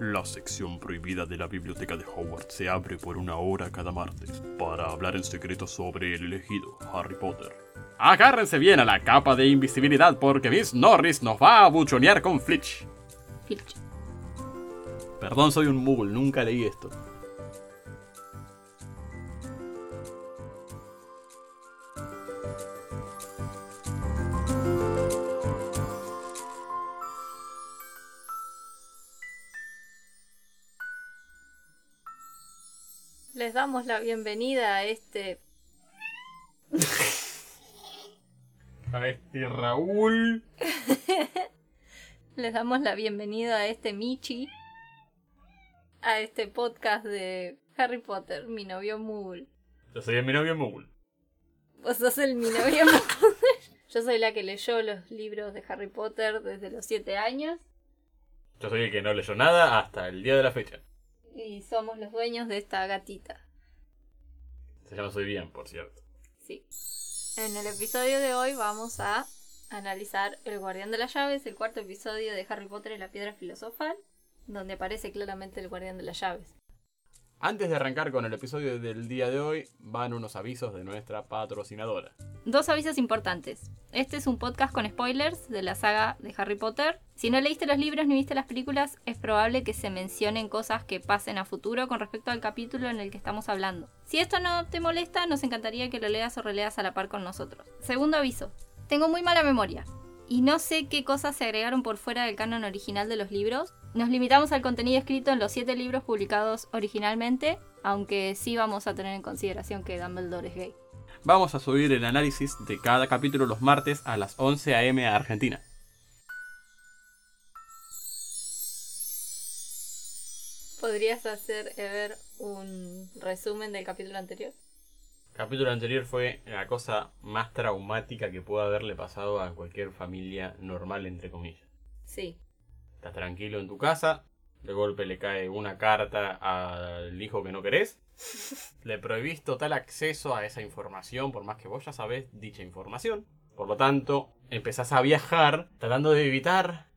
La sección prohibida de la biblioteca de Hogwarts se abre por una hora cada martes para hablar en secreto sobre el elegido Harry Potter. Agárrense bien a la capa de invisibilidad porque Miss Norris nos va a buchonear con Flitch. Filch. Perdón, soy un muggle, nunca leí esto. Damos la bienvenida a este. A este Raúl. Les damos la bienvenida a este Michi. A este podcast de Harry Potter, mi novio Muggle. Yo soy mi novio muggle. Vos sos el mi novio Muggle. Yo soy la que leyó los libros de Harry Potter desde los 7 años. Yo soy el que no leyó nada hasta el día de la fecha. Y somos los dueños de esta gatita. Se llama Soy Bien, por cierto. Sí. En el episodio de hoy vamos a analizar El Guardián de las Llaves, el cuarto episodio de Harry Potter y la Piedra Filosofal, donde aparece claramente el Guardián de las Llaves. Antes de arrancar con el episodio del día de hoy, van unos avisos de nuestra patrocinadora. Dos avisos importantes. Este es un podcast con spoilers de la saga de Harry Potter. Si no leíste los libros ni viste las películas, es probable que se mencionen cosas que pasen a futuro con respecto al capítulo en el que estamos hablando. Si esto no te molesta, nos encantaría que lo leas o releas a la par con nosotros. Segundo aviso. Tengo muy mala memoria y no sé qué cosas se agregaron por fuera del canon original de los libros. Nos limitamos al contenido escrito en los siete libros publicados originalmente, aunque sí vamos a tener en consideración que Dumbledore es gay. Vamos a subir el análisis de cada capítulo los martes a las 11 am a Argentina. ¿Podrías hacer, Ever, un resumen del capítulo anterior? El capítulo anterior fue la cosa más traumática que pueda haberle pasado a cualquier familia normal, entre comillas. Sí. Estás tranquilo en tu casa, de golpe le cae una carta al hijo que no querés. Le prohibís total acceso a esa información, por más que vos ya sabés dicha información. Por lo tanto, empezás a viajar tratando de evitar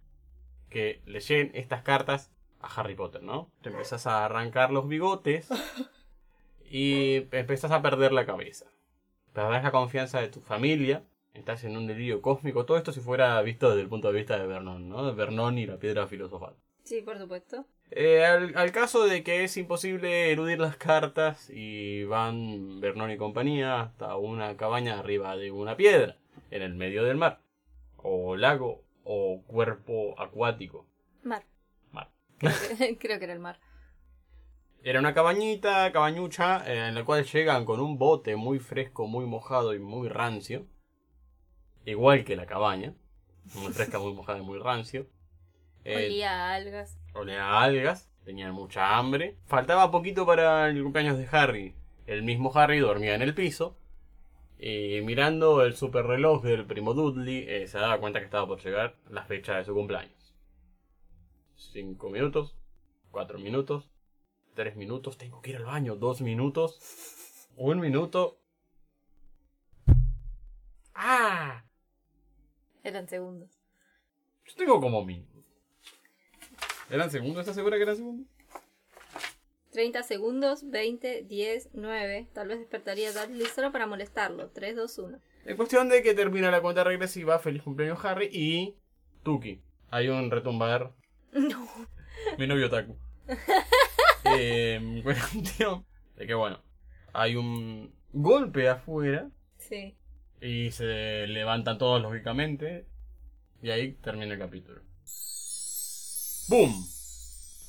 que le lleguen estas cartas a Harry Potter, ¿no? Te empezás a arrancar los bigotes y empezás a perder la cabeza. Perdés la confianza de tu familia, estás en un delirio cósmico. Todo esto si fuera visto desde el punto de vista de Vernon, ¿no? De Vernon y la piedra filosofal. Sí, por supuesto. Eh, al, al caso de que es imposible eludir las cartas y van Vernon y compañía hasta una cabaña arriba de una piedra, en el medio del mar, o lago, o cuerpo acuático. Mar. Mar. Creo que, creo que era el mar. Era una cabañita, cabañucha, eh, en la cual llegan con un bote muy fresco, muy mojado y muy rancio. Igual que la cabaña. Muy fresca, muy mojada y muy rancio. Eh, Olía a algas. olía a algas, tenían mucha hambre. Faltaba poquito para el cumpleaños de Harry. El mismo Harry dormía en el piso. Y mirando el super reloj del primo Dudley, eh, se daba cuenta que estaba por llegar la fecha de su cumpleaños. Cinco minutos, cuatro minutos, tres minutos, tengo que ir al baño, dos minutos, un minuto. ¡Ah! Eran segundos. Yo tengo como mil. ¿Eran segundos? ¿Estás segura que eran segundos? 30 segundos, 20, 10, 9. Tal vez despertaría a Dudley solo para molestarlo. 3, 2, 1. En cuestión de que termina la cuenta regresiva, feliz cumpleaños Harry y Tuki. Hay un retumbar. No. Mi novio Taku. eh, cuestión de que bueno, hay un golpe afuera Sí. Y se levantan todos lógicamente y ahí termina el capítulo. ¡Boom!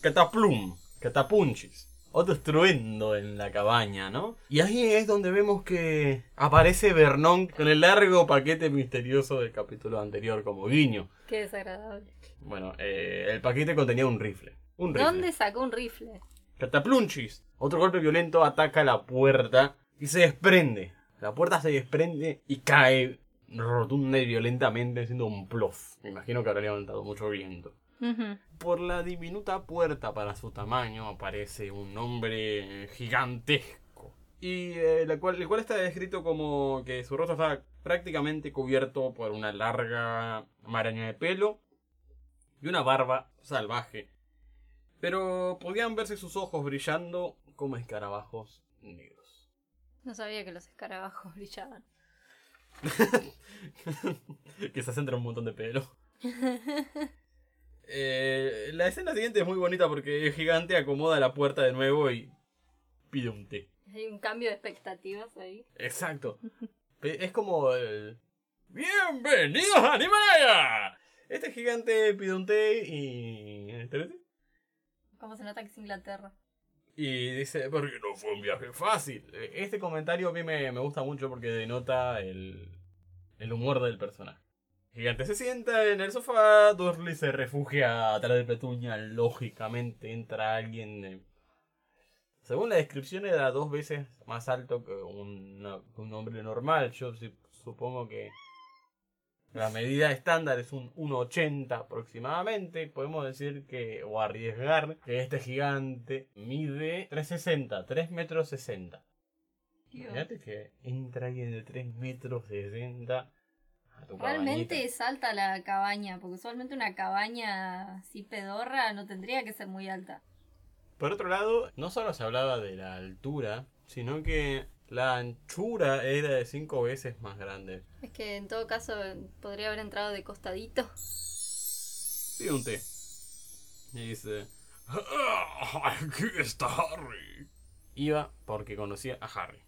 Cataplum, catapunchis. Otro estruendo en la cabaña, ¿no? Y ahí es donde vemos que aparece Vernon con el largo paquete misterioso del capítulo anterior como guiño. Qué desagradable. Bueno, eh, el paquete contenía un rifle. Un rifle. ¿Dónde sacó un rifle? Cataplunchis. Otro golpe violento ataca la puerta y se desprende. La puerta se desprende y cae rotunda y violentamente haciendo un plof. Me imagino que habrá levantado mucho viento. Por la diminuta puerta para su tamaño aparece un hombre gigantesco. Y eh, la cual, el cual está descrito como que su rostro está prácticamente cubierto por una larga maraña de pelo y una barba salvaje. Pero podían verse sus ojos brillando como escarabajos negros. No sabía que los escarabajos brillaban. que se centra un montón de pelo. Eh, la escena siguiente es muy bonita porque el gigante acomoda la puerta de nuevo y pide un té. Hay un cambio de expectativas ahí. Exacto. Es como el... ¡Bienvenidos a Animaya! Este gigante pide un té y... Como se nota que es Inglaterra. Y dice, porque no fue un viaje fácil. Eh, Este comentario a mí me, me gusta mucho porque denota el, el humor del personaje. Gigante se sienta en el sofá, Durley se refugia atrás de Petunia, lógicamente entra alguien... eh, según la descripción era dos veces más alto que que un hombre normal. Yo supongo que la medida estándar es un 1,80 aproximadamente. Podemos decir que, o arriesgar, que este gigante mide 3,60, 3 metros 60. Imagínate que entra alguien de 3 metros 60 a tu Realmente cabañita. es alta la cabaña, porque usualmente una cabaña así pedorra no tendría que ser muy alta. Por otro lado, no solo se hablaba de la altura, sino que la anchura era de 5 veces más grande. Es que en todo caso podría haber entrado de costadito. Pide un té. Y dice... "Ah, Aquí está Harry. Iba porque conocía a Harry.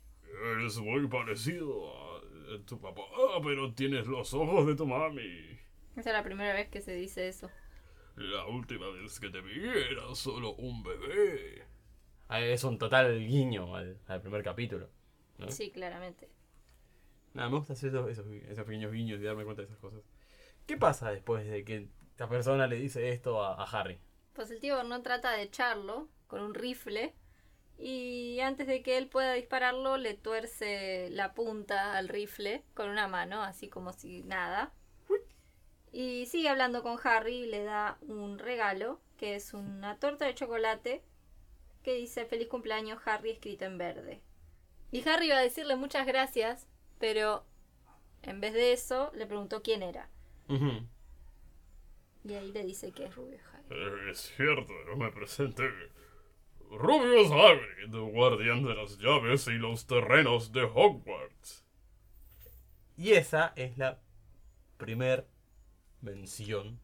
Eres muy parecido a tu papá, pero tienes los ojos de tu mami. Esa es la primera vez que se dice eso. La última vez que te vi era solo un bebé. Ah, Es un total guiño al, al primer capítulo. ¿No? Sí, claramente. Nada, me gusta hacer esos, esos, esos pequeños guiños y darme cuenta de esas cosas. ¿Qué pasa después de que esta persona le dice esto a, a Harry? Pues el tío Vernon trata de echarlo con un rifle y antes de que él pueda dispararlo le tuerce la punta al rifle con una mano, así como si nada. Y sigue hablando con Harry y le da un regalo, que es una torta de chocolate que dice feliz cumpleaños Harry escrito en verde. Y Harry iba a decirle muchas gracias, pero en vez de eso le preguntó quién era. Y ahí le dice que es Rubio Harry. Es cierto, no me presenté. Rubius Hagrid, guardián de las llaves y los terrenos de Hogwarts. Y esa es la primer mención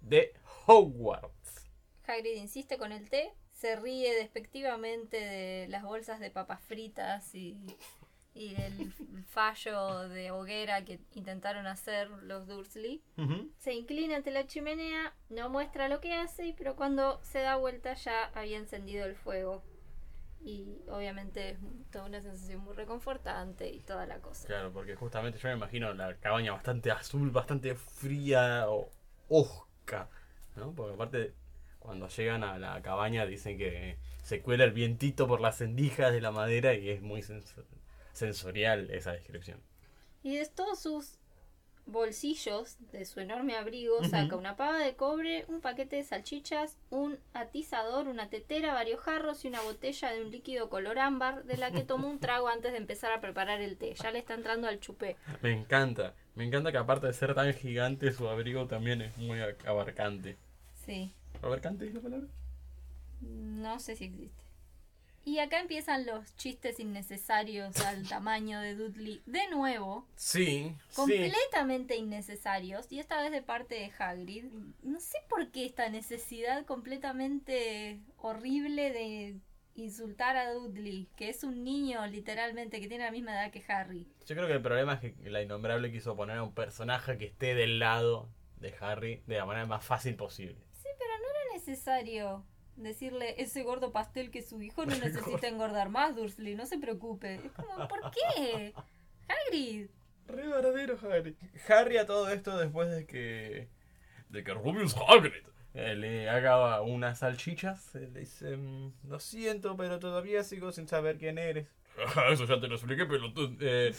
de Hogwarts. Hagrid insiste con el té, se ríe despectivamente de las bolsas de papas fritas y, y el fallo de hoguera que intentaron hacer los Dursley. Se inclina ante la chimenea, no muestra lo que hace, pero cuando se da vuelta ya había encendido el fuego. Y obviamente es toda una sensación muy reconfortante y toda la cosa. Claro, porque justamente yo me imagino la cabaña bastante azul, bastante fría o osca, ¿no? Porque aparte, cuando llegan a la cabaña dicen que se cuela el vientito por las endijas de la madera y es muy sens- sensorial esa descripción. Y de todos sus bolsillos de su enorme abrigo saca una pava de cobre, un paquete de salchichas, un atizador, una tetera, varios jarros y una botella de un líquido color ámbar de la que tomó un trago antes de empezar a preparar el té. Ya le está entrando al chupé. Me encanta, me encanta que aparte de ser tan gigante, su abrigo también es muy abarcante. Sí, ¿Abarcante es la palabra? no sé si existe. Y acá empiezan los chistes innecesarios al tamaño de Dudley. De nuevo, Sí, sí. completamente innecesarios y esta vez de parte de Hagrid. No sé por qué esta necesidad completamente horrible de insultar a Dudley, que es un niño literalmente que tiene la misma edad que Harry. Yo creo que el problema es que la innombrable quiso poner a un personaje que esté del lado de Harry de la manera más fácil posible. Necesario decirle ese gordo pastel que su hijo no necesita engordar más, Dursley, no se preocupe. Es como, ¿por qué? Hagrid. Re verdadero Harry. Harry a todo esto después de que. de que Rubius Hagrid eh, le haga unas salchichas. eh, le dice: "Mm, Lo siento, pero todavía sigo sin saber quién eres. Eso ya te lo expliqué, pero. Eh,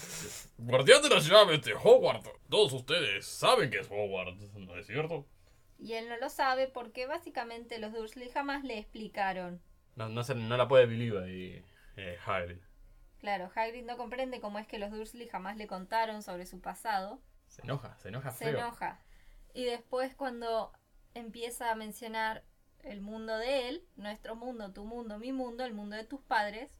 guardián de las llaves de Hogwarts. Todos ustedes saben que es Hogwarts, ¿no es cierto? Y él no lo sabe porque básicamente los Dursley jamás le explicaron. No, no, se- no la puede believe ahí, eh, Hagrid. Claro, Hagrid no comprende cómo es que los Dursley jamás le contaron sobre su pasado. Se enoja, se enoja Se enoja. Y después cuando empieza a mencionar el mundo de él, nuestro mundo, tu mundo, mi mundo, el mundo de tus padres.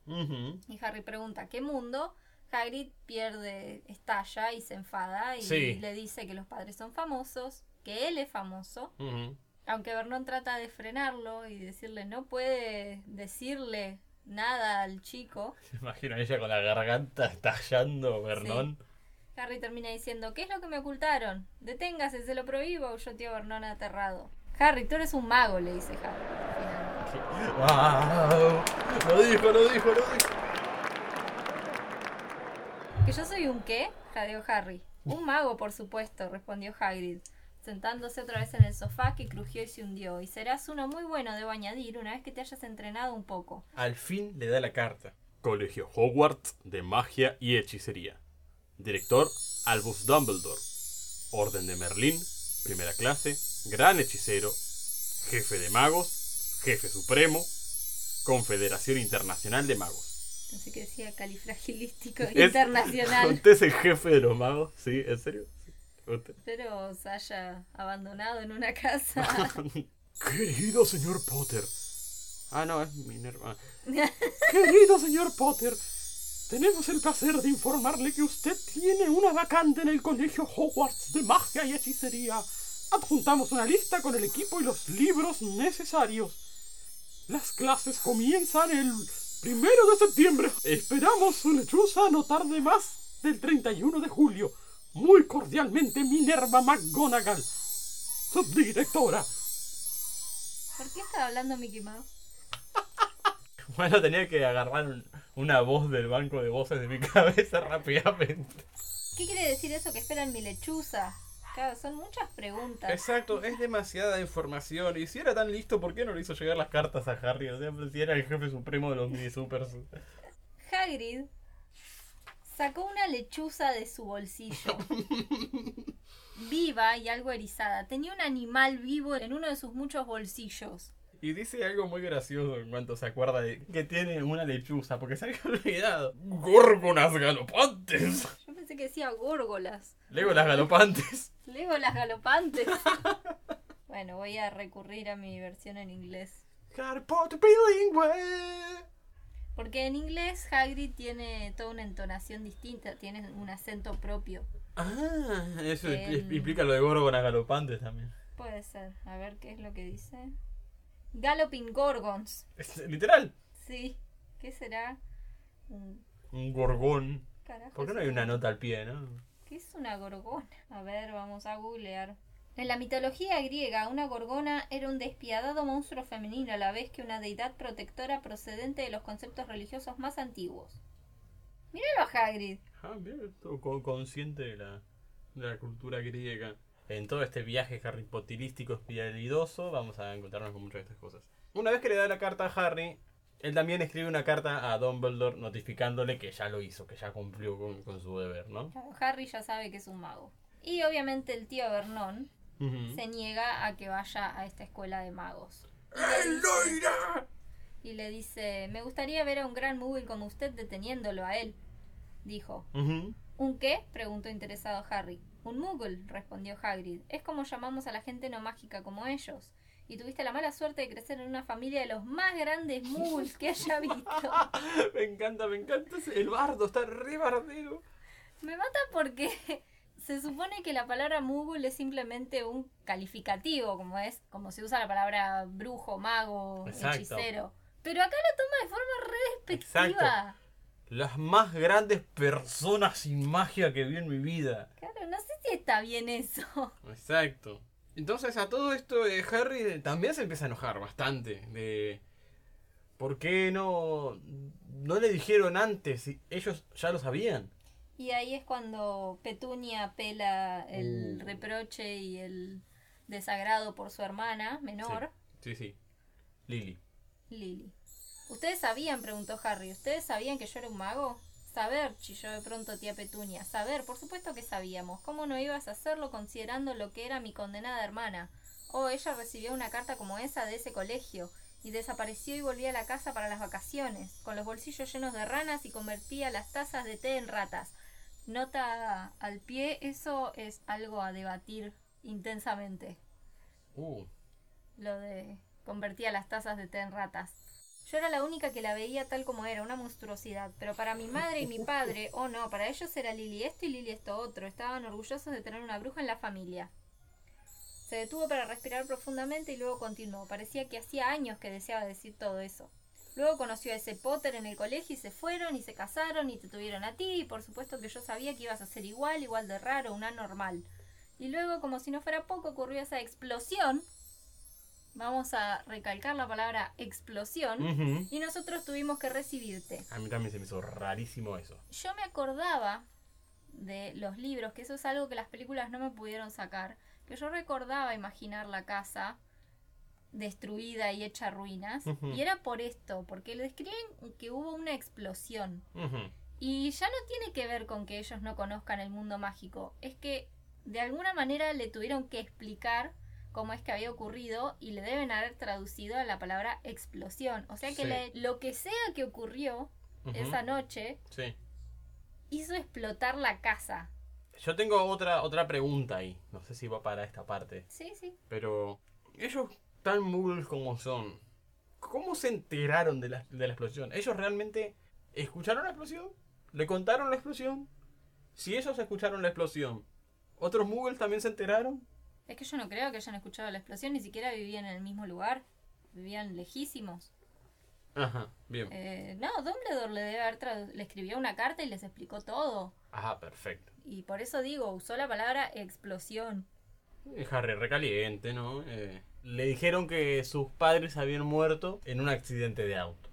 Y Harry pregunta, ¿qué mundo? Hagrid pierde, estalla y se enfada y Sí. le dice que los padres son famosos, que él es famoso. Aunque Vernon trata de frenarlo y decirle, no puede decirle nada al chico. Me imagino ella con la garganta estallando, Vernon. Harry termina diciendo, ¿qué es lo que me ocultaron? Deténgase, se lo prohíbo, yo tío Vernon aterrado. Harry, tú eres un mago, le dice Harry. ¡Wow! Lo dijo, lo dijo, lo dijo. ¿Que yo soy un qué? jadeó Harry. Un mago, por supuesto, respondió Hagrid, sentándose otra vez en el sofá que crujió y se hundió. Y serás uno muy bueno, debo añadir, una vez que te hayas entrenado un poco. Al fin le da la carta. Colegio Hogwarts de Magia y Hechicería. Director Albus Dumbledore. Orden de Merlín. Primera clase. Gran hechicero. Jefe de magos. Jefe supremo. Confederación Internacional de Magos. Pensé que decía califragilístico internacional. ¿Usted es el jefe de los magos? ¿Sí? ¿En serio? Espero se haya abandonado en una casa. Querido señor Potter. Ah, no, es Minerva. Querido señor Potter, tenemos el placer de informarle que usted tiene una vacante en el Colegio Hogwarts de Magia y Hechicería. Adjuntamos una lista con el equipo y los libros necesarios. Las clases comienzan el primero de septiembre. Esperamos su lechuza no tarde más del 31 de julio. Muy cordialmente, Minerva McGonagall, subdirectora. ¿Por qué estaba hablando Mickey Mouse? Bueno, tenía que agarrar un- una voz del banco de voces de mi cabeza rápidamente. ¿Qué quiere decir eso que esperan mi lechuza? Claro, son muchas preguntas. Exacto, es demasiada información. Y si era tan listo, ¿por qué no le hizo llegar las cartas a Harry? O sea, si era el jefe supremo de los mini supers. Hagrid sacó una lechuza de su bolsillo. Viva y algo erizada. Tenía un animal vivo en uno de sus muchos bolsillos. Y dice algo muy gracioso en cuanto se acuerda de que tiene una lechuza, porque se había olvidado. ¡Górgonas galopantes! Yo pensé que decía górgolas. Lego las galopantes. Lego las galopantes. bueno, voy a recurrir a mi versión en inglés. Bilingüe. Porque en inglés Hagrid tiene toda una entonación distinta, tiene un acento propio. Ah, eso Em. implica lo de Górgonas galopantes también. Puede ser. A ver qué es lo que dice. Galloping Gorgons. Es literal. Sí. ¿Qué será? Un Un gorgón. carajo. ¿Por qué no hay un- una nota al pie, no? ¿Qué es una gorgona? A ver, vamos a googlear. En la mitología griega, una gorgona era un despiadado monstruo femenino a la vez que una deidad protectora procedente de los conceptos religiosos más antiguos. Míralo a Hagrid. Ah, mira, consciente de la, de la cultura griega. En todo este viaje Harry Potterístico espiralidoso, vamos a encontrarnos con muchas de estas cosas. Una vez que le da la carta a Harry, él también escribe una carta a Dumbledore notificándole que ya lo hizo, que ya cumplió con, con su deber, ¿no? Harry ya sabe que es un mago. Y obviamente el tío Vernon Se niega a que vaya a esta escuela de magos. ¡Él no irá! Y le dice, me gustaría ver a un gran Moogle como usted deteniéndolo a él. Dijo. ¿Un qué? preguntó interesado Harry. Un Moogle, respondió Hagrid. Es como llamamos a la gente no mágica como ellos. Y tuviste la mala suerte de crecer en una familia de los más grandes Moogles que haya visto. me encanta, me encanta. ese- El bardo está re bardero. Me mata porque se supone que la palabra Moogle es simplemente un calificativo, como es, como se usa la palabra brujo, mago, Exacto. hechicero. Pero acá lo toma de forma re despectiva. Las más grandes personas sin magia que vi en mi vida. Claro, no sé si está bien eso. Exacto. Entonces a todo esto eh, Harry también se empieza a enojar bastante de por qué no no le dijeron antes ellos ya lo sabían. Y ahí es cuando Petunia pela el Uh. reproche y el desagrado por su hermana menor, Sí, sí. Lily. Lily. ¿Ustedes sabían? preguntó Harry. ¿Ustedes sabían que yo era un mago? Saber, chilló de pronto tía Petunia. Saber, por supuesto que sabíamos. ¿Cómo no ibas a hacerlo considerando lo que era mi condenada hermana? Oh, ella recibió una carta como esa de ese colegio y desapareció y volvió a la casa para las vacaciones, con los bolsillos llenos de ranas y convertía las tazas de té en ratas. Nota al pie, eso es algo a debatir intensamente. Uh, Lo de convertía las tazas de té en ratas. Yo era la única que la veía tal como era, una monstruosidad. Pero para mi madre y mi padre, oh no, para ellos era Lily esto y Lily esto otro. Estaban orgullosos de tener una bruja en la familia. Se detuvo para respirar profundamente y luego continuó. Parecía que hacía años que deseaba decir todo eso. Luego conoció a ese Potter en el colegio y se fueron y se casaron y te tuvieron a ti y por supuesto que yo sabía que ibas a ser igual, igual de raro, una normal. Y luego, como si no fuera poco, ocurrió esa explosión. Vamos a recalcar la palabra explosión. Y nosotros tuvimos que recibirte. A mí también se me hizo rarísimo eso. Yo me acordaba de los libros, que eso es algo que las películas no me pudieron sacar. Que yo recordaba imaginar la casa destruida y hecha ruinas. Y era por esto, porque le describen que hubo una explosión. Y ya no tiene que ver con que ellos no conozcan el mundo mágico. Es que de alguna manera le tuvieron que explicar cómo es que había ocurrido y le deben haber traducido a la palabra explosión. O sea que Sí. le- lo que sea que ocurrió esa noche Sí. hizo explotar la casa. Yo tengo otra, otra pregunta ahí. No sé si va para esta parte. Sí, sí. Pero ellos, tan muggles como son, ¿cómo se enteraron de la, de la explosión? ¿Ellos realmente escucharon la explosión? ¿Le contaron la explosión? Si ellos escucharon la explosión, ¿otros muggles también se enteraron? Es que yo no creo que hayan escuchado la explosión, ni siquiera vivían en el mismo lugar. Vivían lejísimos. Ajá, bien. Eh, no, Dumbledore le debe haber le escribió una carta y les explicó todo. Ajá, perfecto. Y por eso digo, usó la palabra explosión. Harry recaliente, ¿no? Eh, le dijeron que sus padres habían muerto en un accidente de auto.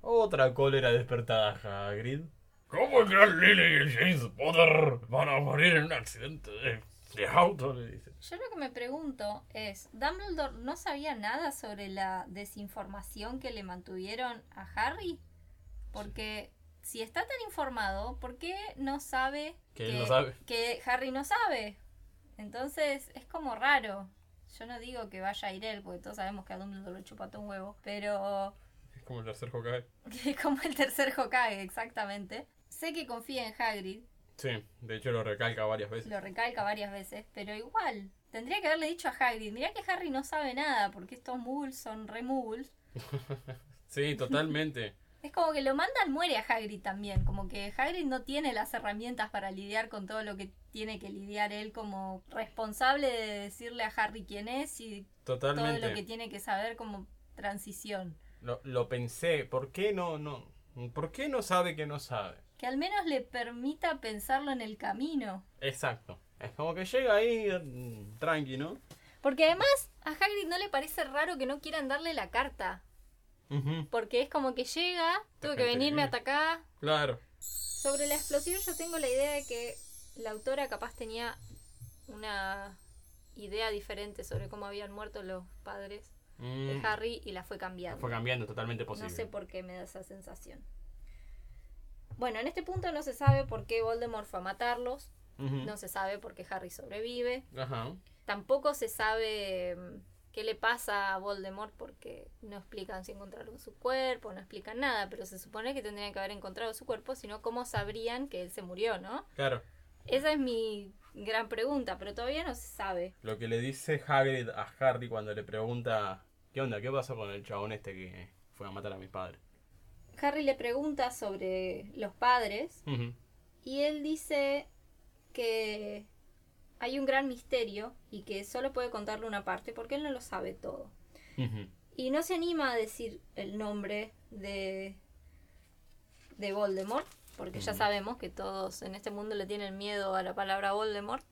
Otra cólera despertada a Hagrid. ¿Cómo que Lily y James Potter van a morir en un accidente de, de auto? Le dice. Yo lo que me pregunto es, ¿Dumbledore no sabía nada sobre la desinformación que le mantuvieron a Harry? Porque si está tan informado, ¿por qué no sabe Que él no sabe. que Harry no sabe? Entonces es como raro. Yo no digo que vaya a ir él, porque todos sabemos que a Dumbledore le chupa todo un huevo, pero Es como el tercer Hokage. es como el tercer Hokage, exactamente. Sé que confía en Hagrid, Sí, de hecho lo recalca varias veces. lo recalca varias veces, pero igual, tendría que haberle dicho a Hagrid, mirá que Harry no sabe nada, porque estos muggles son re muggles. Sí, totalmente. Es como que lo mandan muere a Hagrid también, como que Hagrid no tiene las herramientas para lidiar con todo lo que tiene que lidiar él como responsable de decirle a Harry quién es y todo lo que tiene que saber como transición. Lo, lo pensé. ¿Por qué no, no? ¿Por qué no sabe que no sabe? Que al menos le permita pensarlo en el camino. Exacto. Es como que llega ahí mm, tranqui, ¿no? Porque además a Hagrid no le parece raro que no quieran darle la carta. Porque es como que llega, tuve que venirme hasta acá. Claro. Sobre la explosión yo tengo la idea de que la autora capaz tenía una idea diferente sobre cómo habían muerto los padres de Mm, Harry y la fue cambiando. fue cambiando totalmente posible. No sé por qué me da esa sensación. Bueno, en este punto no se sabe por qué Voldemort fue a matarlos. No se sabe por qué Harry sobrevive. Ajá. Tampoco se sabe mm, qué le pasa a Voldemort porque no explican si encontraron su cuerpo, no explican nada, pero se supone que tendrían que haber encontrado su cuerpo, sino cómo sabrían que él se murió, ¿no? Claro. Esa es mi gran pregunta, pero todavía no se sabe. Lo que le dice Hagrid a Harry cuando le pregunta ¿Qué onda? ¿Qué pasó con el chabón este que fue a matar a mis padres? Harry le pregunta sobre los padres y él dice que hay un gran misterio y que solo puede contarle una parte porque él no lo sabe todo. Y no se anima a decir el nombre de, de Voldemort, porque ya sabemos que todos en este mundo le tienen miedo a la palabra Voldemort.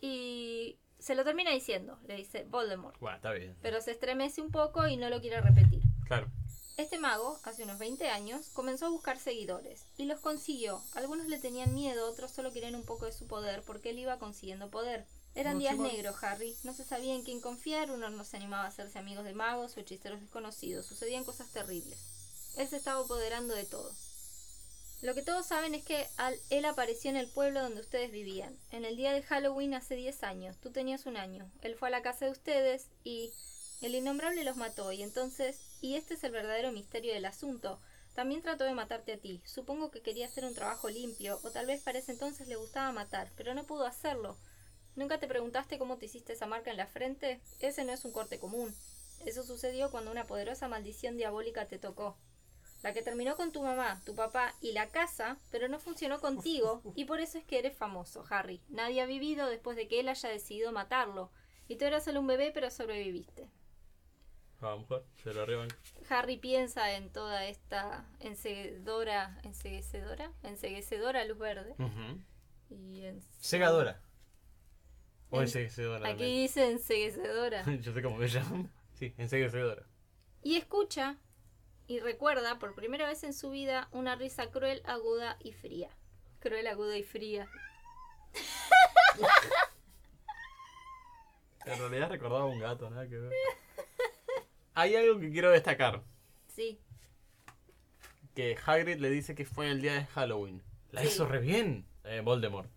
Y se lo termina diciendo, le dice Voldemort. Bueno, está bien. Pero se estremece un poco y no lo quiere repetir. Claro. Este mago, hace unos 20 años, comenzó a buscar seguidores y los consiguió. Algunos le tenían miedo, otros solo querían un poco de su poder porque él iba consiguiendo poder. Eran No, días chaval. negros, Harry. No se sabía en quién confiar, uno no se animaba a hacerse amigos de magos o hechiceros desconocidos. Sucedían cosas terribles. Él se estaba apoderando de todo. Lo que todos saben es que al- él apareció en el pueblo donde ustedes vivían. En el día de Halloween hace 10 años. Tú tenías un año. Él fue a la casa de ustedes y el innombrable los mató. Y entonces, y este es el verdadero misterio del asunto, también trató de matarte a ti. Supongo que quería hacer un trabajo limpio, o tal vez para ese entonces le gustaba matar, pero no pudo hacerlo. ¿Nunca te preguntaste cómo te hiciste esa marca en la frente? Ese no es un corte común. Eso sucedió cuando una poderosa maldición diabólica te tocó. La que terminó con tu mamá, tu papá y la casa, pero no funcionó contigo, y por eso es que eres famoso, Harry. Nadie ha vivido después de que él haya decidido matarlo. Y tú eras solo un bebé, pero sobreviviste. A lo mejor se lo arriban. Harry piensa en toda esta enseguecedora, enseguecedora, enseguecedora luz verde. Y en... Segadora. O En- enseguecedora. Aquí también. dice enseguecedora. Yo sé cómo me llaman. Sí, enseguecedora. Y escucha y recuerda por primera vez en su vida una risa cruel, aguda y fría. Cruel, aguda y fría. En realidad recordaba un gato, nada que ver. Hay algo que quiero destacar. Sí, Que Hagrid le dice que fue el día de Halloween. La Sí. hizo re bien eh, Voldemort.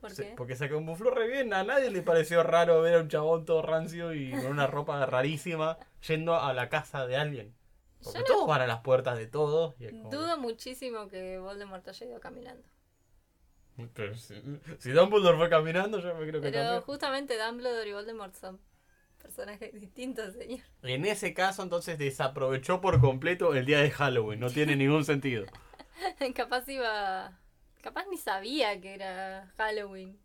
¿por qué? Porque se camufló re bien. A nadie le pareció raro ver a un chabón todo rancio y con una ropa rarísima yendo a la casa de alguien. Porque no- todos van a las puertas de todos. Y es como Dudo muchísimo que Voldemort haya ido caminando. que si, si Dumbledore fue caminando, yo me creo que Pero también. justamente Dumbledore y Voldemort son personajes distintos, señor. En ese caso, entonces desaprovechó por completo el día de Halloween. No tiene ningún sentido. Capaz iba... Capaz ni sabía que era Halloween.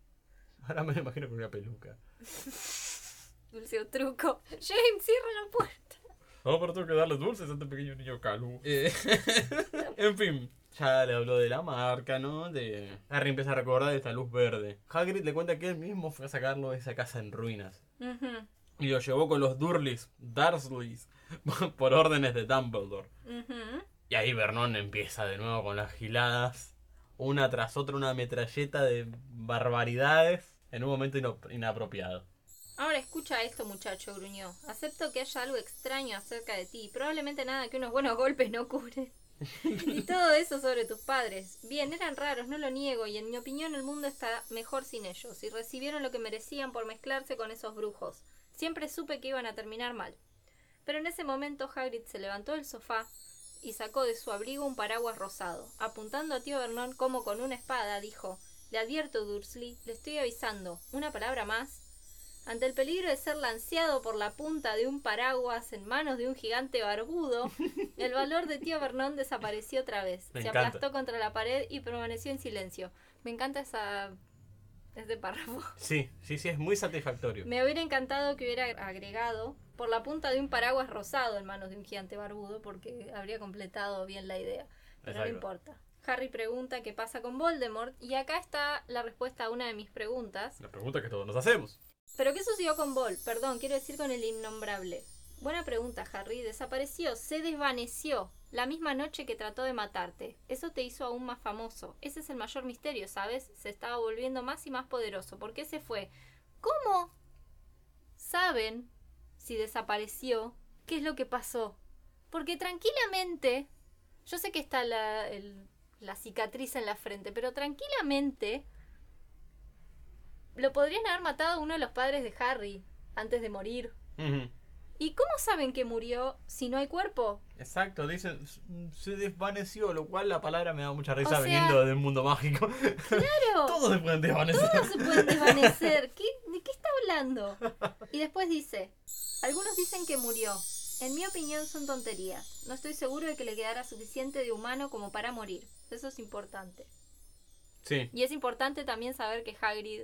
Ahora me lo imagino con una peluca. Dulce o truco. James, cierra la puerta. No, pero tengo que darle dulces a este pequeño niño calvo. Eh, en fin, ya le habló de la marca, ¿no? De... Harry empieza a recordar de esta luz verde. Hagrid le cuenta que él mismo fue a sacarlo de esa casa en ruinas. Ujú, Y lo llevó con los Durleys, Dursleys, por órdenes de Dumbledore. Y ahí Vernon empieza de nuevo con las giladas. Una tras otra, una metralleta de barbaridades en un momento inapropiado. Ahora escucha esto, muchacho, gruñó. Acepto que haya algo extraño acerca de ti. Probablemente nada que unos buenos golpes no cure. y todo eso sobre tus padres. Bien, eran raros, no lo niego, y en mi opinión el mundo está mejor sin ellos, y recibieron lo que merecían por mezclarse con esos brujos. Siempre supe que iban a terminar mal. Pero en ese momento Hagrid se levantó del sofá y sacó de su abrigo un paraguas rosado. Apuntando a tío Vernon como con una espada, dijo Le advierto, Dursley, le estoy avisando. Una palabra más ante el peligro de ser lanceado por la punta de un paraguas en manos de un gigante barbudo, el valor de tío Vernon desapareció otra vez. Me Se encanta. aplastó contra la pared y permaneció en silencio. Me encanta esa este párrafo. Sí, sí, sí, es muy satisfactorio. Me hubiera encantado que hubiera agregado por la punta de un paraguas rosado en manos de un gigante barbudo porque habría completado bien la idea. Pero no importa. Harry pregunta qué pasa con Voldemort y acá está la respuesta a una de mis preguntas. La pregunta que todos nos hacemos. ¿Pero qué sucedió con Vol? Perdón, quiero decir con el innombrable. Buena pregunta, Harry. Desapareció, se desvaneció. La misma noche que trató de matarte. Eso te hizo aún más famoso. Ese es el mayor misterio, ¿sabes? Se estaba volviendo más y más poderoso. ¿Por qué se fue? ¿Cómo? ¿Saben si desapareció? ¿Qué es lo que pasó? Porque tranquilamente... Yo sé que está la, la cicatriz en la frente, pero tranquilamente lo podrían haber matado uno de los padres de Harry antes de morir. ¿Y cómo saben que murió si no hay cuerpo? Exacto, dicen, se desvaneció, lo cual la palabra me da mucha risa O sea- viniendo del mundo mágico. Claro, Todos se pueden desvanecer. todos se pueden desvanecer. ¿Qué, ¿De qué está hablando? Y después dice, algunos dicen que murió. En mi opinión son tonterías. No estoy seguro de que le quedara suficiente de humano como para morir. Eso es importante. Sí, Y es importante también saber que Hagrid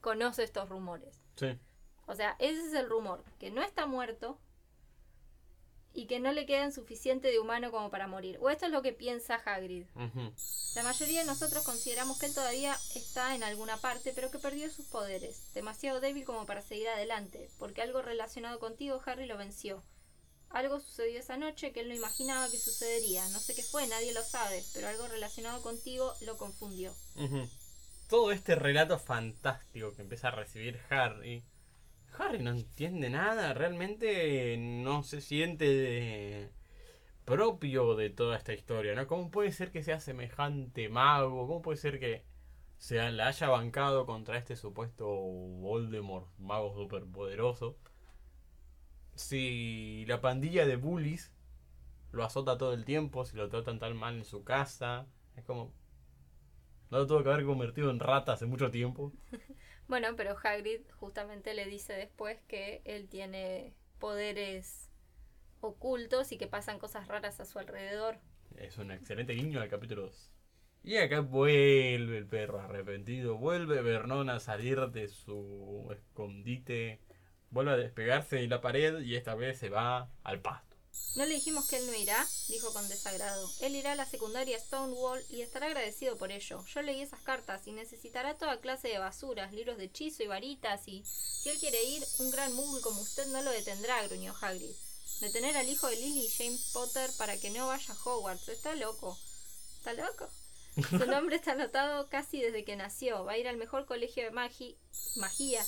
conoce estos rumores. sí. O sea, ese es el rumor, que no está muerto y que no le quedan suficiente de humano como para morir. O esto es lo que piensa Hagrid. La mayoría de nosotros consideramos que él todavía está en alguna parte, pero que perdió sus poderes, demasiado débil como para seguir adelante, porque algo relacionado contigo Harry lo venció. Algo sucedió esa noche que él no imaginaba que sucedería. No sé qué fue, nadie lo sabe, pero algo relacionado contigo lo confundió. Todo este relato fantástico que empieza a recibir Harry. Harry no entiende nada, realmente no se siente propio de toda esta historia, ¿no? ¿Cómo puede ser que sea semejante mago? ¿Cómo puede ser que se la haya bancado contra este supuesto Voldemort, mago superpoderoso? Si la pandilla de bullies lo azota todo el tiempo, si lo tratan tan mal en su casa, es como... No lo tuvo que haber convertido en rata hace mucho tiempo. Bueno, pero Hagrid justamente le dice después que él tiene poderes ocultos y que pasan cosas raras a su alrededor. Es un excelente guiño al capítulo 2. Y acá vuelve el perro arrepentido. Vuelve Vernon a salir de su escondite. Vuelve a despegarse de la pared y esta vez se va al pasto. No le dijimos que él no irá, dijo con desagrado. Él irá a la secundaria Stonewall y estará agradecido por ello. Yo leí esas cartas y necesitará toda clase de basuras, libros de hechizo y varitas y... Si él quiere ir, un gran muggle como usted no lo detendrá, gruñó Hagrid. Detener al hijo de Lily y James Potter para que no vaya a Hogwarts. Está loco. ¿Está loco? Su nombre está anotado casi desde que nació. Va a ir al mejor colegio de magi magia.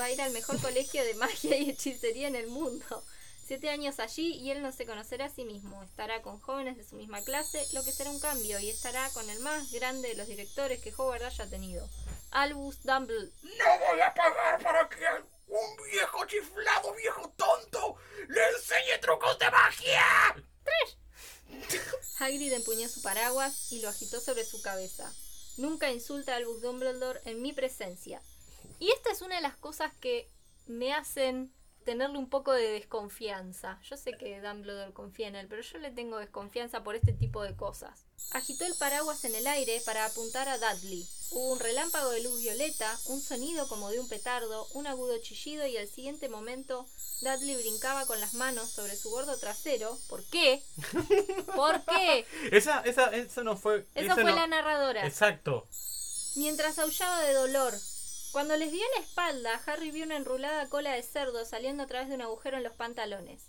Va a ir al mejor colegio de magia y hechicería en el mundo. Siete años allí y él no se conocerá a sí mismo. Estará con jóvenes de su misma clase, lo que será un cambio, y estará con el más grande de los directores que Howard haya tenido. Albus Dumbledore. ¡No voy a pagar para que un viejo chiflado, viejo tonto, le enseñe trucos de magia! Hagrid empuñó su paraguas y lo agitó sobre su cabeza. Nunca insulta a Albus Dumbledore en mi presencia. Y esta es una de las cosas que me hacen tenerle un poco de desconfianza. Yo sé que Dumbledore confía en él, pero yo le tengo desconfianza por este tipo de cosas. Agitó el paraguas en el aire para apuntar a Dudley. Hubo un relámpago de luz violeta, un sonido como de un petardo, un agudo chillido y al siguiente momento Dudley brincaba con las manos sobre su gordo trasero. ¿Por qué? ¿Por qué? Esa, esa, esa no fue. Esa esa fue no- la narradora. Exacto. Mientras aullaba de dolor. Cuando les dio la espalda, Harry vio una enrulada cola de cerdo saliendo a través de un agujero en los pantalones.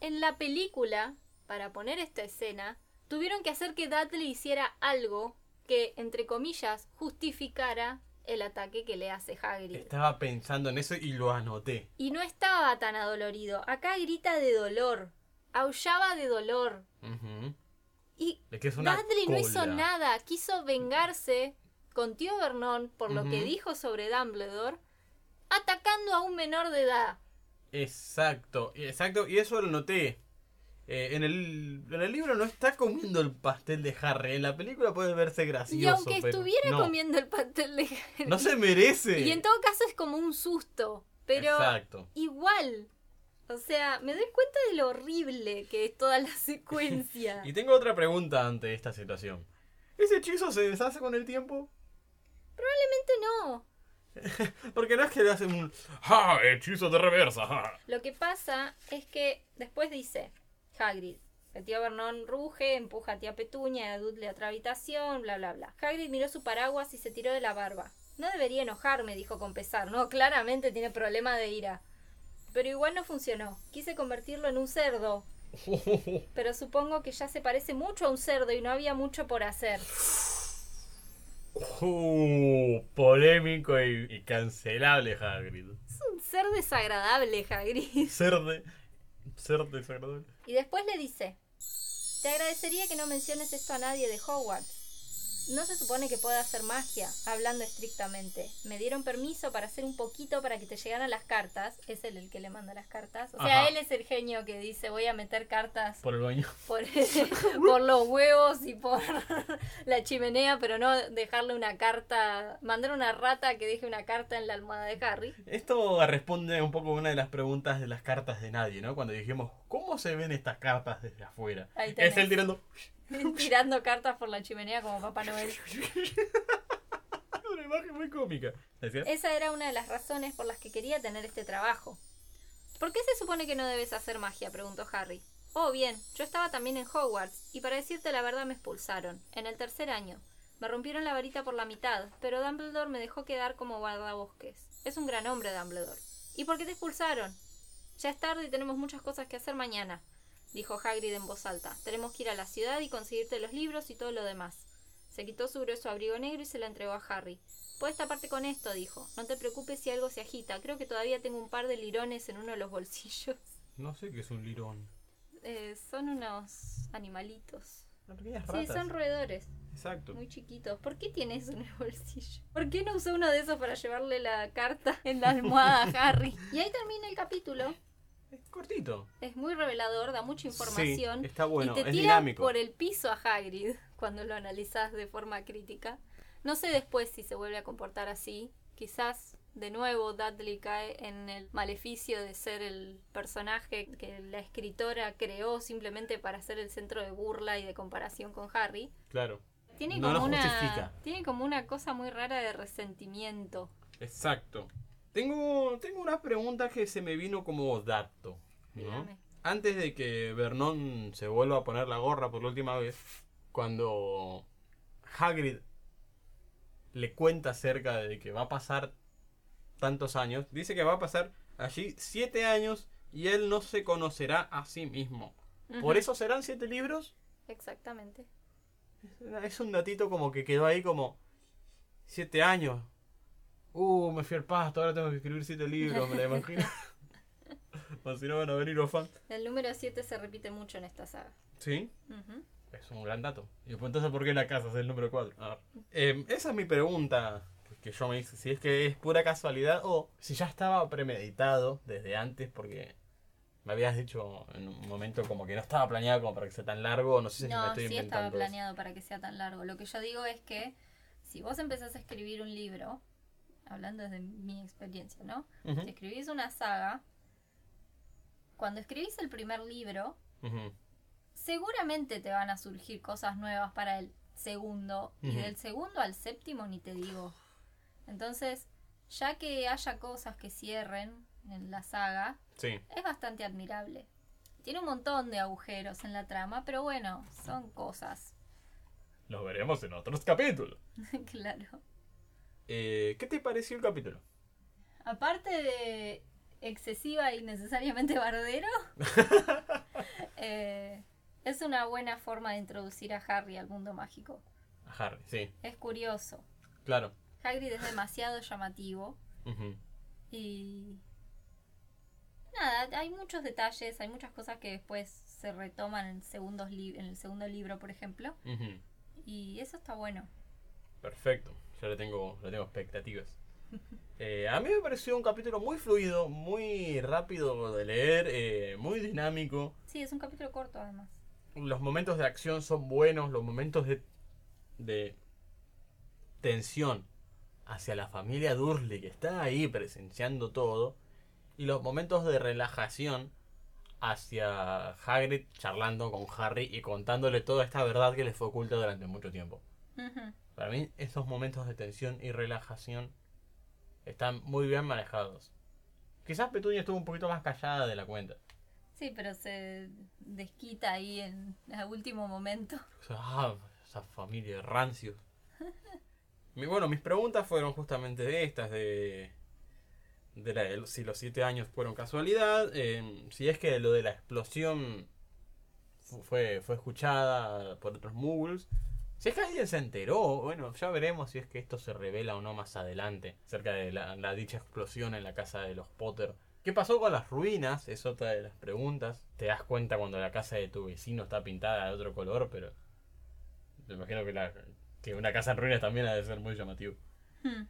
En la película, para poner esta escena, tuvieron que hacer que Dudley hiciera algo que, entre comillas, justificara el ataque que le hace Hagrid. Estaba pensando en eso y lo anoté. Y no estaba tan adolorido. Acá grita de dolor. Aullaba de dolor. Ujú. Y Dudley no hizo nada. Quiso vengarse con tío Vernon por lo que dijo sobre Dumbledore, atacando a un menor de edad. Exacto, exacto, y eso lo noté. Eh, en, el, en el libro no está comiendo el pastel de Harry, en la película puede verse gracioso. y aunque pero estuviera no, comiendo el pastel de Harry, No se merece. y en todo caso es como un susto, pero Exacto. igual. O sea, me doy cuenta de lo horrible que es toda la secuencia. Y tengo otra pregunta ante esta situación. ¿Ese hechizo se deshace con el tiempo? Probablemente no. Porque no es que le hacen un ¡Ja! Hechizo de reversa. ja". Lo que pasa es que después dice Hagrid. El tío Vernon ruge, empuja a tía Petunia y a Dudley a otra habitación, bla bla bla. Hagrid miró su paraguas y se tiró de la barba. No debería enojarme, dijo con pesar. No, claramente tiene problema de ira. Pero igual no funcionó. Quise convertirlo en un cerdo. Pero supongo que ya se parece mucho a un cerdo y no había mucho por hacer. Uh, polémico y, y cancelable Hagrid. Es un ser desagradable, Hagrid. Cerde. Ser desagradable. Y después le dice, te agradecería que no menciones esto a nadie de Hogwarts. No se supone que pueda hacer magia, hablando estrictamente. Me dieron permiso para hacer un poquito para que te llegaran las cartas. Es él el que le manda las cartas. O sea, Ajá. él es el genio que dice voy a meter cartas Por el baño. por, por los huevos y por la chimenea, pero no dejarle una carta, mandar una rata que deje una carta en la almohada de Harry. Esto responde un poco a una de las preguntas de las cartas de nadie, ¿no? Cuando dijimos, ¿cómo se ven estas cartas desde afuera? Ahí Es él tirando. Tirando cartas por la chimenea como Papá Noel. Una imagen muy cómica. ¿Decías? Esa era una de las razones por las que quería tener este trabajo. ¿Por qué se supone que no debes hacer magia? preguntó Harry. Oh, bien, yo estaba también en Hogwarts, y para decirte la verdad me expulsaron, en el tercer año. Me rompieron la varita por la mitad, pero Dumbledore me dejó quedar como guardabosques. Es un gran hombre, Dumbledore. ¿Y por qué te expulsaron? Ya es tarde y tenemos muchas cosas que hacer mañana, dijo Hagrid en voz alta. Tenemos que ir a la ciudad y conseguirte los libros y todo lo demás. Se quitó su grueso abrigo negro y se lo entregó a Harry. Puedes taparte con esto, dijo. No te preocupes si algo se agita. Creo que todavía tengo un par de lirones en uno de los bolsillos. No sé qué es un lirón. Eh, son unos animalitos. Pequeñas Sí, ratas. son roedores. Exacto. Muy chiquitos. ¿Por qué tiene eso en el bolsillo? ¿Por qué no usó uno de esos para llevarle la carta en la almohada a Harry? Y ahí termina el capítulo. Es cortito. Es muy revelador, da mucha información. Sí, está bueno, y te es tira dinámico. por el piso a Hagrid cuando lo analizás de forma crítica. No sé después si se vuelve a comportar así. Quizás de nuevo Dudley cae en el maleficio de ser el personaje que la escritora creó simplemente para ser el centro de burla y de comparación con Harry. Claro. Tiene No como una justifica. tiene como una cosa muy rara de resentimiento. Exacto. Tengo, tengo una pregunta que se me vino como dato. ¿no? Antes de que Vernon se vuelva a poner la gorra por la última vez, cuando Hagrid le cuenta acerca de que va a pasar tantos años, dice que va a pasar allí siete años y él no se conocerá a sí mismo. ¿Por eso serán siete libros? Exactamente. Es un datito como que quedó ahí como siete años. Uh, me fui al pasto, ahora tengo que escribir siete libros, me la imagino. o si no van a venir los fans. El número 7 se repite mucho en esta saga. Sí, es un gran dato. Y después entonces, ¿por qué la casa es el número 4? esa es mi pregunta que yo me hice. Si es que es pura casualidad o si ya estaba premeditado desde antes porque me habías dicho en un momento como que no estaba planeado como para que sea tan largo. No sé si me No, estoy sí estaba inventando. eso. planeado para que sea tan largo. Lo que yo digo es que si vos empezás a escribir un libro, hablando desde mi experiencia, ¿no? Si escribís una saga, cuando escribís el primer libro, seguramente te van a surgir cosas nuevas para el segundo. Y del segundo al séptimo ni te digo. Entonces, ya que haya cosas que cierren en la saga, Sí. es bastante admirable. Tiene un montón de agujeros en la trama, pero bueno, son cosas. Lo veremos en otros capítulos. claro. Eh, ¿Qué te pareció el capítulo? Aparte de excesiva y necesariamente bardero, eh, es una buena forma de introducir a Harry al mundo mágico. A Harry, sí, Es curioso. claro. Hagrid es demasiado llamativo y... Nada, hay muchos detalles, hay muchas cosas que después se retoman en, segundos en el segundo libro, por ejemplo, y eso está bueno. Perfecto, ya le tengo, le tengo expectativas. Eh, a mí me pareció un capítulo muy fluido, muy rápido de leer, eh, muy dinámico. Sí, es un capítulo corto además. Los momentos de acción son buenos, los momentos de, de tensión hacia la familia Dursley que está ahí presenciando todo. Y los momentos de relajación hacia Hagrid charlando con Harry y contándole toda esta verdad que le fue oculta durante mucho tiempo. Ujú. Para mí, esos momentos de tensión y relajación están muy bien manejados. Quizás Petunia estuvo un poquito más callada de la cuenta. Sí, pero se desquita ahí en el último momento. Ah, esa familia de rancios. Mi- bueno, mis preguntas fueron justamente de estas, de, de la- de si los siete años fueron casualidad, eh, si es que lo de la explosión fu- fue, fue escuchada por otros muggles, si es que alguien se enteró, bueno, ya veremos si es que esto se revela o no más adelante, acerca de la, la dicha explosión en la casa de los Potter. ¿Qué pasó con las ruinas? Es otra de las preguntas. Te das cuenta cuando la casa de tu vecino está pintada de otro color, pero me imagino que, la, que una casa en ruinas también ha de ser muy llamativo. Hmm.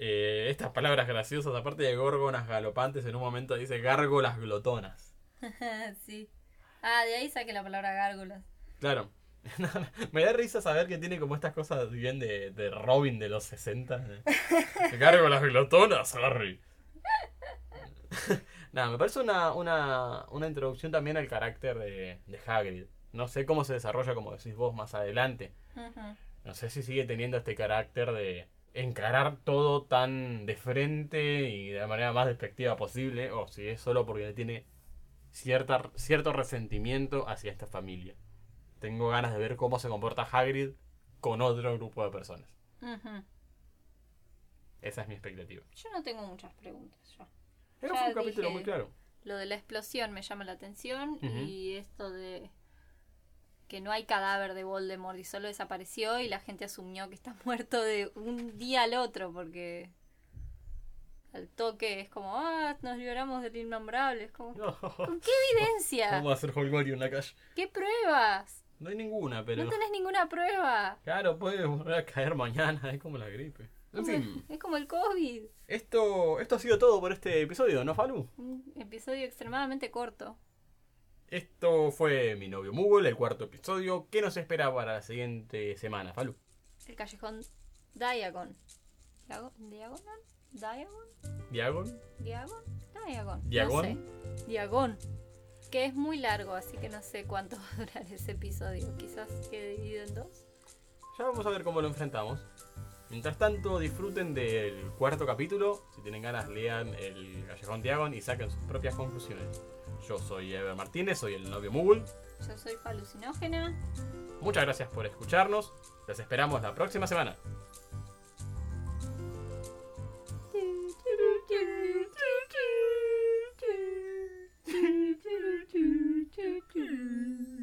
Eh, estas palabras graciosas, aparte de górgonas galopantes, en un momento dice gárgolas glotonas. sí. Ah, de ahí saqué la palabra gárgolas. Claro. Me da risa saber que tiene como estas cosas bien de, de Robin de los 60. ¿eh? Gárgolas glotonas, Harry. Nada, me parece una, una, una introducción también al carácter de, de Hagrid. No sé cómo se desarrolla, como decís vos, más adelante. No sé si sigue teniendo este carácter de encarar todo tan de frente y de la manera más despectiva posible, o si es solo porque tiene cierta, cierto resentimiento hacia esta familia. Tengo ganas de ver cómo se comporta Hagrid con otro grupo de personas. Esa es mi expectativa. Yo no tengo muchas preguntas ya. Era Ya fue un capítulo dije- muy claro. Lo de la explosión me llama la atención y esto de que no hay cadáver de Voldemort y solo desapareció y la gente asumió que está muerto de un día al otro porque al toque es como, ah, nos liberamos del innombrable. Es como, ¿con qué evidencia? Vamos a hacer holgorio en la calle. ¿Qué pruebas? No hay ninguna, pero... No tenés ninguna prueba. Claro, puede volver a caer mañana, es como la gripe. En fin, Es como el COVID. esto, esto ha sido todo por este episodio, ¿no, Falu? Un episodio extremadamente corto. Esto fue Mi novio Moogle, el cuarto episodio. ¿Qué nos espera para la siguiente semana, Falu? El callejón Diagon. Diago- ¿Diagonal? ¿Diagon? ¿Diagon? ¿Diagon? Diagon. ¿Diagon? No sé. Diagon. Que es muy largo, así que no sé cuánto va a durar ese episodio. Quizás quede dividido en dos. Ya vamos a ver cómo lo enfrentamos. Mientras tanto, disfruten del cuarto capítulo. Si tienen ganas, lean el Callejón Diagon y saquen sus propias conclusiones. Yo soy Ever Martínez, soy el novio Moogle. Yo soy falucinógena. Muchas gracias por escucharnos. Los esperamos la próxima semana. do, do, do.